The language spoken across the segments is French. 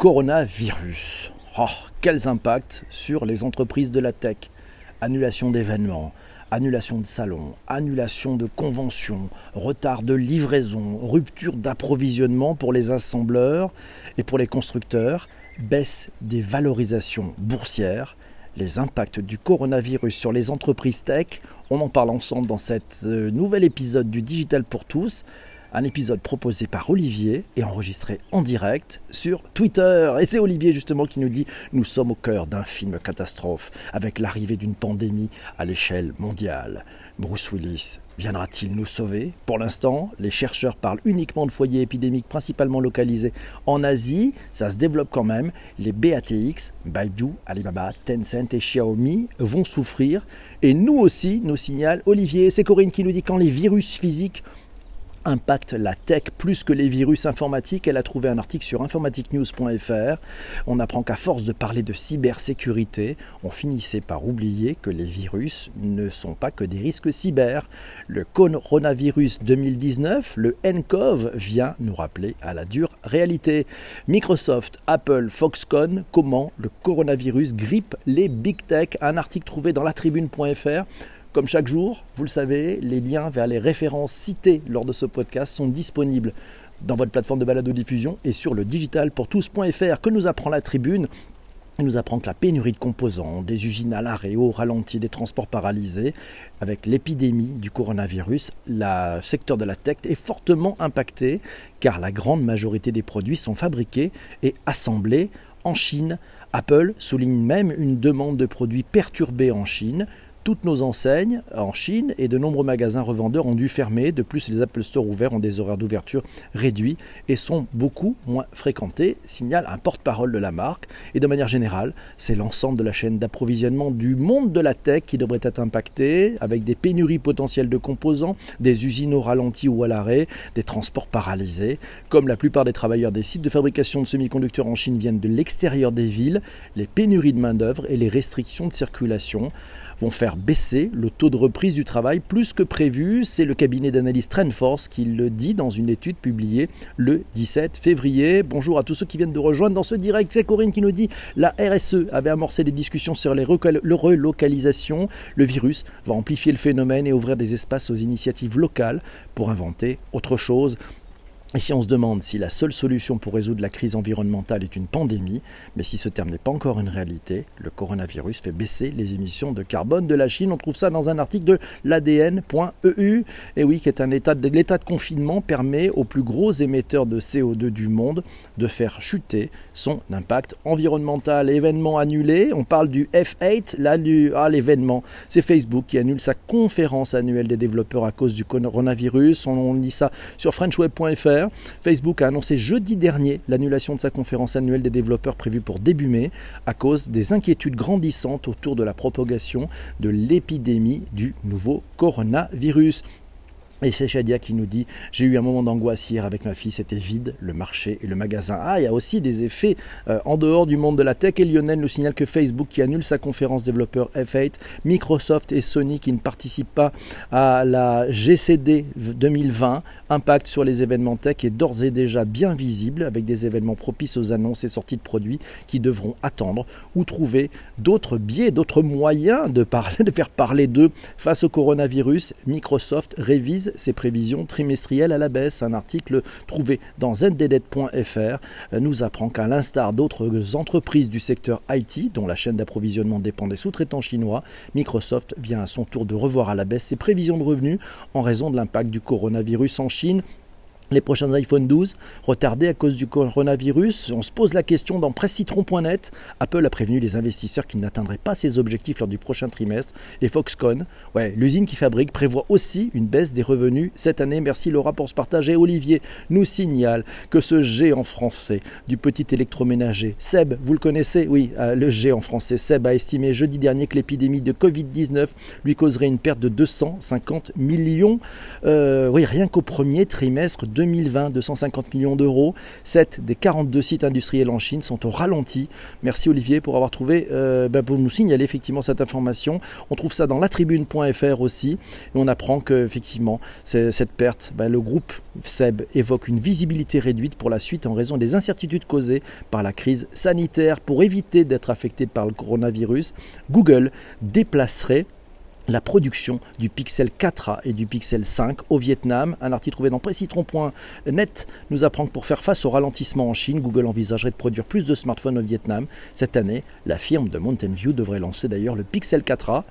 coronavirus. Oh, quels impacts sur les entreprises de la tech Annulation d'événements, annulation de salons, annulation de conventions, retard de livraison, rupture d'approvisionnement pour les assembleurs et pour les constructeurs, baisse des valorisations boursières, les impacts du coronavirus sur les entreprises tech. On en parle ensemble dans cet euh, nouvel épisode du Digital pour tous. Un épisode proposé par Olivier et enregistré en direct sur Twitter. Et c'est Olivier justement qui nous dit Nous sommes au cœur d'un film catastrophe avec l'arrivée d'une pandémie à l'échelle mondiale. Bruce Willis viendra-t-il nous sauver? Pour l'instant, les chercheurs parlent uniquement de foyers épidémiques principalement localisés en Asie. Ça se développe quand même. Les BATX, Baidu, Alibaba, Tencent et Xiaomi vont souffrir. Et nous aussi, nous signale Olivier. C'est Corinne qui nous dit quand les virus physiques impacte la tech plus que les virus informatiques. Elle a trouvé un article sur informaticnews.fr. On apprend qu'à force de parler de cybersécurité, on finissait par oublier que les virus ne sont pas que des risques cyber. Le coronavirus 2019, le NCOV, vient nous rappeler à la dure réalité. Microsoft, Apple, Foxconn, comment le coronavirus grippe les big tech. Un article trouvé dans latribune.fr comme chaque jour, vous le savez, les liens vers les références citées lors de ce podcast sont disponibles dans votre plateforme de balado-diffusion et sur le digitalpourtous.fr que nous apprend la tribune. Il nous apprend que la pénurie de composants, des usines à l'arrêt, au ralenti, des transports paralysés, avec l'épidémie du coronavirus, le secteur de la tech est fortement impacté car la grande majorité des produits sont fabriqués et assemblés en Chine. Apple souligne même une demande de produits perturbés en Chine toutes nos enseignes en Chine et de nombreux magasins revendeurs ont dû fermer. De plus, les Apple Store ouverts ont des horaires d'ouverture réduits et sont beaucoup moins fréquentés, signale un porte-parole de la marque. Et de manière générale, c'est l'ensemble de la chaîne d'approvisionnement du monde de la tech qui devrait être impacté, avec des pénuries potentielles de composants, des usines au ralenti ou à l'arrêt, des transports paralysés. Comme la plupart des travailleurs des sites de fabrication de semi-conducteurs en Chine viennent de l'extérieur des villes, les pénuries de main-d'œuvre et les restrictions de circulation vont faire baisser le taux de reprise du travail plus que prévu. C'est le cabinet d'analyse Trendforce qui le dit dans une étude publiée le 17 février. Bonjour à tous ceux qui viennent de rejoindre dans ce direct. C'est Corinne qui nous dit la RSE avait amorcé des discussions sur les relocalisations. Le virus va amplifier le phénomène et ouvrir des espaces aux initiatives locales pour inventer autre chose. Et si on se demande si la seule solution pour résoudre la crise environnementale est une pandémie, mais si ce terme n'est pas encore une réalité, le coronavirus fait baisser les émissions de carbone de la Chine. On trouve ça dans un article de l'ADN.eu. Et oui, qui est un état de l'état de confinement permet aux plus gros émetteurs de CO2 du monde de faire chuter son impact environnemental. Événement annulé, on parle du F8, là ah, l'événement, c'est Facebook qui annule sa conférence annuelle des développeurs à cause du coronavirus. On, on lit ça sur frenchweb.fr. Facebook a annoncé jeudi dernier l'annulation de sa conférence annuelle des développeurs prévue pour début mai à cause des inquiétudes grandissantes autour de la propagation de l'épidémie du nouveau coronavirus. Et c'est Shadia qui nous dit J'ai eu un moment d'angoisse hier avec ma fille, c'était vide, le marché et le magasin. Ah, il y a aussi des effets euh, en dehors du monde de la tech. Et Lionel nous signale que Facebook qui annule sa conférence développeur F8, Microsoft et Sony qui ne participent pas à la GCD 2020. Impact sur les événements tech est d'ores et déjà bien visible avec des événements propices aux annonces et sorties de produits qui devront attendre ou trouver d'autres biais, d'autres moyens de, parler, de faire parler d'eux face au coronavirus. Microsoft révise ses prévisions trimestrielles à la baisse. Un article trouvé dans zddet.fr nous apprend qu'à l'instar d'autres entreprises du secteur IT, dont la chaîne d'approvisionnement dépend des sous-traitants chinois, Microsoft vient à son tour de revoir à la baisse ses prévisions de revenus en raison de l'impact du coronavirus en Chine les prochains iPhone 12 retardés à cause du coronavirus. On se pose la question dans pressecitron.net. Apple a prévenu les investisseurs qu'ils n'atteindraient pas ses objectifs lors du prochain trimestre. Et Foxconn, ouais, l'usine qui fabrique, prévoit aussi une baisse des revenus cette année. Merci Laura pour ce partage. Et Olivier nous signale que ce géant français du petit électroménager, Seb, vous le connaissez? Oui, euh, le géant français Seb a estimé jeudi dernier que l'épidémie de Covid-19 lui causerait une perte de 250 millions. Euh, oui, rien qu'au premier trimestre 2020, 250 millions d'euros. 7 des 42 sites industriels en Chine sont au ralenti. Merci Olivier pour avoir trouvé, euh, ben, nous signaler effectivement cette information. On trouve ça dans latribune.fr aussi. On apprend que effectivement cette perte, ben, le groupe SEB évoque une visibilité réduite pour la suite en raison des incertitudes causées par la crise sanitaire. Pour éviter d'être affecté par le coronavirus, Google déplacerait la production du Pixel 4a et du Pixel 5 au Vietnam. Un article trouvé dans précitron.net nous apprend que pour faire face au ralentissement en Chine, Google envisagerait de produire plus de smartphones au Vietnam. Cette année, la firme de Mountain View devrait lancer d'ailleurs le Pixel 4a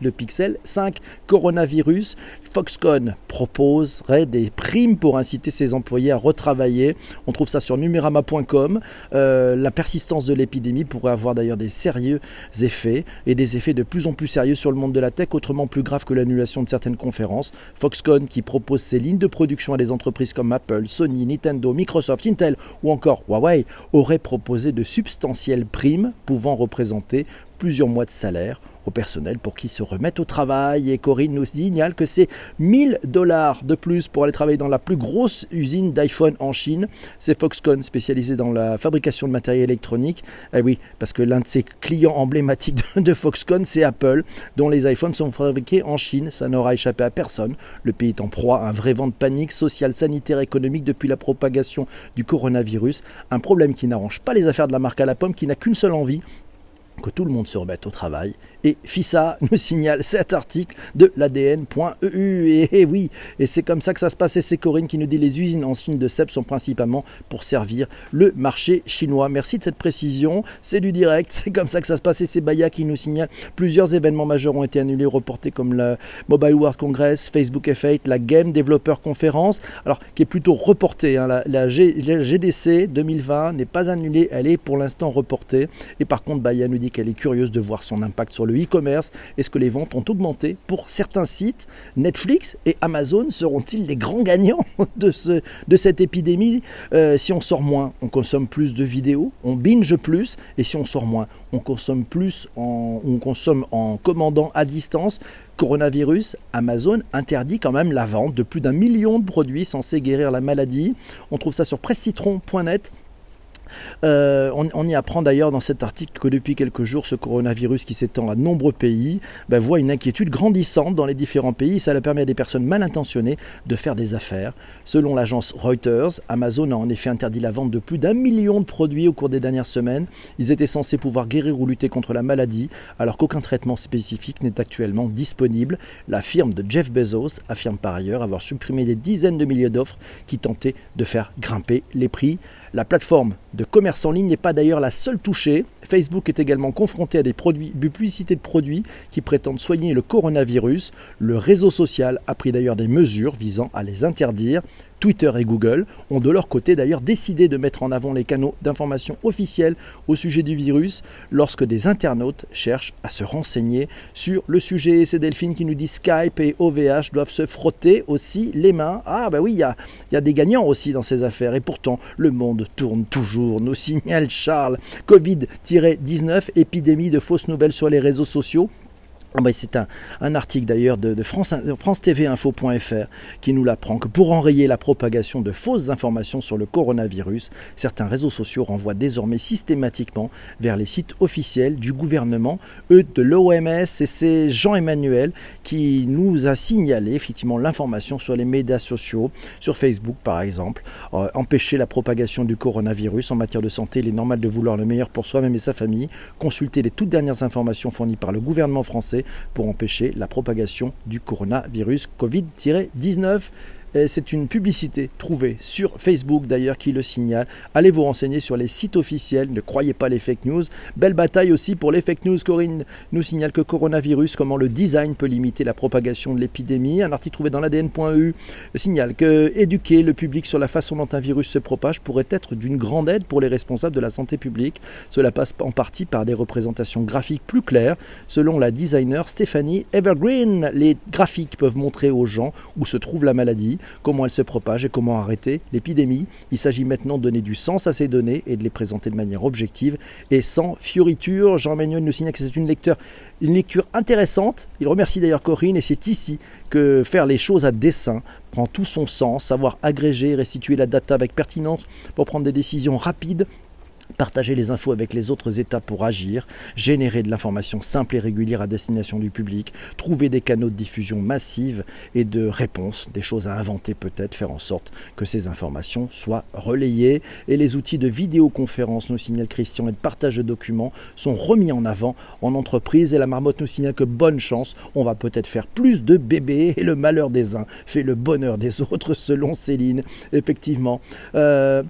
le Pixel 5 coronavirus. Foxconn proposerait des primes pour inciter ses employés à retravailler. On trouve ça sur numerama.com. Euh, la persistance de l'épidémie pourrait avoir d'ailleurs des sérieux effets et des effets de plus en plus sérieux sur le monde de la tech, autrement plus grave que l'annulation de certaines conférences. Foxconn, qui propose ses lignes de production à des entreprises comme Apple, Sony, Nintendo, Microsoft, Intel ou encore Huawei, aurait proposé de substantielles primes pouvant représenter plusieurs mois de salaire personnel pour qu'ils se remettent au travail. Et Corinne nous signale que c'est 1000 dollars de plus pour aller travailler dans la plus grosse usine d'iPhone en Chine. C'est Foxconn, spécialisé dans la fabrication de matériel électronique. Eh oui, parce que l'un de ses clients emblématiques de, Foxconn, c'est Apple, dont les iPhones sont fabriqués en Chine. Ça n'aura échappé à personne. Le pays est en proie à un vrai vent de panique sociale, sanitaire, économique depuis la propagation du coronavirus. Un problème qui n'arrange pas les affaires de la marque à la pomme, qui n'a qu'une seule envie, que tout le monde se remette au travail et FISA nous signale cet article de l'ADN.eu. Et, oui, et c'est comme ça que ça se passe. Et c'est Corinne qui nous dit les usines en Chine de cèpes sont principalement pour servir le marché chinois. Merci de cette précision. C'est du direct. C'est comme ça que ça se passe. Et c'est Baya qui nous signale plusieurs événements majeurs ont été annulés, reportés comme le Mobile World Congress, Facebook F8, la Game Developer Conference, alors qui est plutôt reportée. Hein. La, GDC 2020 n'est pas annulée, elle est pour l'instant reportée. Et par contre, Baya nous qu'elle est curieuse de voir son impact sur le e-commerce Est-ce que les ventes ont augmenté pour certains sites? Netflix et Amazon seront-ils les grands gagnants de cette épidémie? Euh, Si on sort moins, on consomme plus de vidéos, on binge plus, et si on sort moins, on consomme plus, en, on consomme en commandant à distance. Coronavirus, Amazon interdit quand même la vente de plus d'un million de produits censés guérir la maladie. On trouve ça sur presscitron.net. Euh, on, y apprend d'ailleurs dans cet article que depuis quelques jours, ce coronavirus qui s'étend à nombreux pays ben, voit une inquiétude grandissante dans les différents pays. Ça permet à des personnes mal intentionnées de faire des affaires. Selon l'agence Reuters, Amazon a en effet interdit la vente de plus d'un million de produits au cours des dernières semaines. Ils étaient censés pouvoir guérir ou lutter contre la maladie, alors qu'aucun traitement spécifique n'est actuellement disponible. La firme de Jeff Bezos affirme par ailleurs avoir supprimé des dizaines de milliers d'offres qui tentaient de faire grimper les prix. La plateforme de commerce en ligne n'est pas d'ailleurs la seule touchée. Facebook est également confronté à des publicités de produits qui prétendent soigner le coronavirus. Le réseau social a pris d'ailleurs des mesures visant à les interdire. Twitter et Google ont de leur côté d'ailleurs décidé de mettre en avant les canaux d'information officiels au sujet du virus lorsque des internautes cherchent à se renseigner sur le sujet. C'est Delphine qui nous dit Skype et OVH doivent se frotter aussi les mains. Ah bah oui, il y a, des gagnants aussi dans ces affaires et pourtant le monde tourne toujours, nous signale Charles. Covid-19, épidémie de fausses nouvelles sur les réseaux sociaux. Ah bah, c'est un, article d'ailleurs de, France, France TV Info.fr qui nous l'apprend que pour enrayer la propagation de fausses informations sur le coronavirus, certains réseaux sociaux renvoient désormais systématiquement vers les sites officiels du gouvernement, eux de l'OMS, et c'est Jean-Emmanuel qui nous a signalé effectivement l'information sur les médias sociaux, sur Facebook par exemple. Euh, empêcher la propagation du coronavirus en matière de santé, il est normal de vouloir le meilleur pour soi-même et sa famille. Consulter les toutes dernières informations fournies par le gouvernement français pour empêcher la propagation du coronavirus Covid-19. C'est une publicité trouvée sur Facebook d'ailleurs qui le signale. Allez vous renseigner sur les sites officiels, ne croyez pas les fake news. Belle bataille aussi pour les fake news. Corinne nous signale que coronavirus, comment le design peut limiter la propagation de l'épidémie. Un article trouvé dans l'ADN.eu signale que éduquer le public sur la façon dont un virus se propage pourrait être d'une grande aide pour les responsables de la santé publique. Cela passe en partie par des représentations graphiques plus claires. Selon la designer Stéphanie Evergreen, les graphiques peuvent montrer aux gens où se trouve la maladie comment elle se propage et comment arrêter l'épidémie. Il s'agit maintenant de donner du sens à ces données et de les présenter de manière objective et sans fioriture. Jean Manuel nous signale que c'est une lecture, une lecture intéressante. Il remercie d'ailleurs Corinne et c'est ici que faire les choses à dessein prend tout son sens, savoir agréger, restituer la data avec pertinence pour prendre des décisions rapides partager les infos avec les autres États pour agir, générer de l'information simple et régulière à destination du public, trouver des canaux de diffusion massive et de réponse, des choses à inventer peut-être, faire en sorte que ces informations soient relayées. Et les outils de vidéoconférence, nous signale Christian, et de partage de documents sont remis en avant en entreprise. Et la marmotte nous signale que bonne chance, on va peut-être faire plus de bébés et le malheur des uns fait le bonheur des autres, selon Céline. Effectivement. Euh,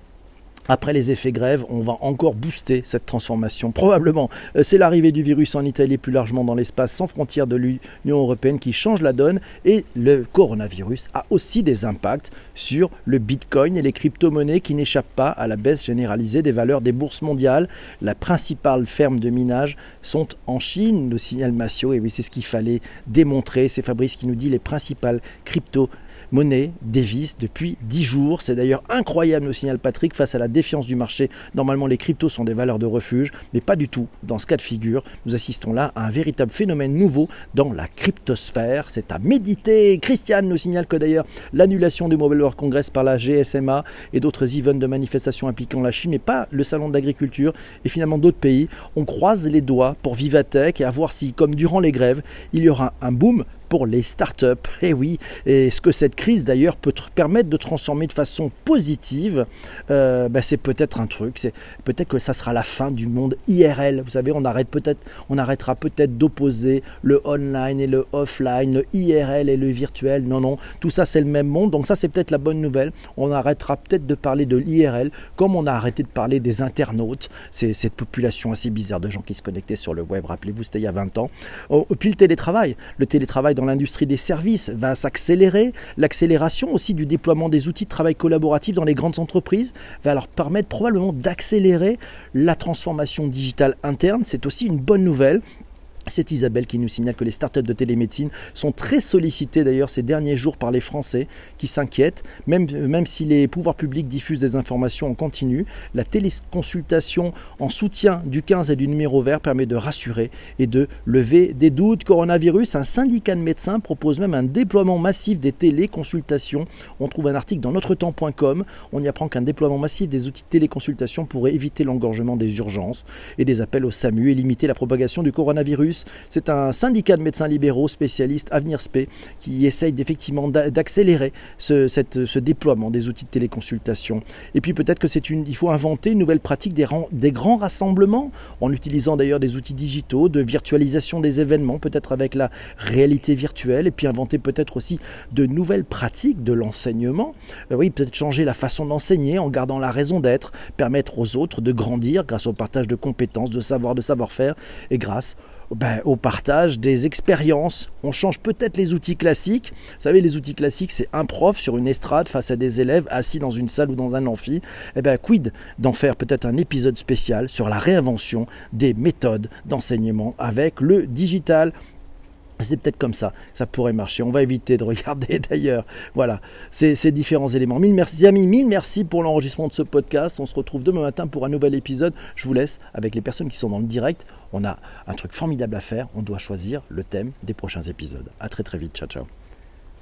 après les effets grève, on va encore booster cette transformation. Probablement, euh, c'est l'arrivée du virus en Italie plus largement dans l'espace sans frontières de l'Union européenne qui change la donne et le coronavirus a aussi des impacts sur le Bitcoin et les crypto-monnaies qui n'échappent pas à la baisse généralisée des valeurs des bourses mondiales. La principale ferme de minage sont en Chine, le signal Massio, et oui, c'est ce qu'il fallait démontrer. C'est Fabrice qui nous dit les principales crypto monnaie dévisse depuis 10 jours. C'est d'ailleurs incroyable, nous signale Patrick, face à la défiance du marché. Normalement, les cryptos sont des valeurs de refuge, mais pas du tout dans ce cas de figure. Nous assistons là à un véritable phénomène nouveau dans la cryptosphère. C'est à méditer. Christiane nous signale que d'ailleurs l'annulation du Mobile World Congress par la GSMA et d'autres events de manifestations impliquant la Chine, mais pas le salon de l'agriculture et finalement d'autres pays. On croise les doigts pour Vivatech et à voir si, comme durant les grèves, il y aura un boom pour les startups. Et eh oui, et ce que cette crise d'ailleurs peut permettre de transformer de façon positive, euh, ben, c'est peut-être un truc, c'est peut-être que ça sera la fin du monde IRL. Vous savez, on arrête peut-être, on arrêtera peut-être d'opposer le online et le offline, le IRL et le virtuel. Non, non, tout ça c'est le même monde. Donc ça c'est peut-être la bonne nouvelle. On arrêtera peut-être de parler de l'IRL comme on a arrêté de parler des internautes. C'est cette population assez bizarre de gens qui se connectaient sur le web. Rappelez-vous, c'était il y a 20 ans. Puis le télétravail, le télétravail dans l'industrie des services va s'accélérer. L'accélération aussi du déploiement des outils de travail collaboratif dans les grandes entreprises va leur permettre probablement d'accélérer la transformation digitale interne. C'est aussi une bonne nouvelle. C'est Isabelle qui nous signale que les startups de télémédecine sont très sollicitées d'ailleurs ces derniers jours par les Français qui s'inquiètent, même, même si les pouvoirs publics diffusent des informations en continu. La téléconsultation en soutien du 15 et du numéro vert permet de rassurer et de lever des doutes. Coronavirus, un syndicat de médecins propose même un déploiement massif des téléconsultations. On trouve un article dans notre-temps.com. On y apprend qu'un déploiement massif des outils de téléconsultation pourrait éviter l'engorgement des urgences et des appels au SAMU et limiter la propagation du coronavirus. C'est un syndicat de médecins libéraux spécialistes, Avenir Spé, qui essaye effectivement d'accélérer ce, déploiement des outils de téléconsultation. Et puis peut-être que c'est une, il faut inventer une nouvelle pratique des, des grands rassemblements, en utilisant d'ailleurs des outils digitaux, de virtualisation des événements, peut-être avec la réalité virtuelle, et puis inventer peut-être aussi de nouvelles pratiques de l'enseignement. Euh, oui, peut-être changer la façon d'enseigner en gardant la raison d'être, permettre aux autres de grandir grâce au partage de compétences, de savoir, de savoir-faire, et grâce ben, au partage des expériences. On change peut-être les outils classiques. Vous savez, les outils classiques, c'est un prof sur une estrade face à des élèves assis dans une salle ou dans un amphi. Eh bien, quid d'en faire peut-être un épisode spécial sur la réinvention des méthodes d'enseignement avec le digital? C'est peut-être comme ça, ça pourrait marcher. On va éviter de regarder d'ailleurs. Voilà, ces, ces, différents éléments. Mille merci amis, mille merci pour l'enregistrement de ce podcast. On se retrouve demain matin pour un nouvel épisode. Je vous laisse avec les personnes qui sont dans le direct. On a un truc formidable à faire. On doit choisir le thème des prochains épisodes. À très très vite. Ciao ciao.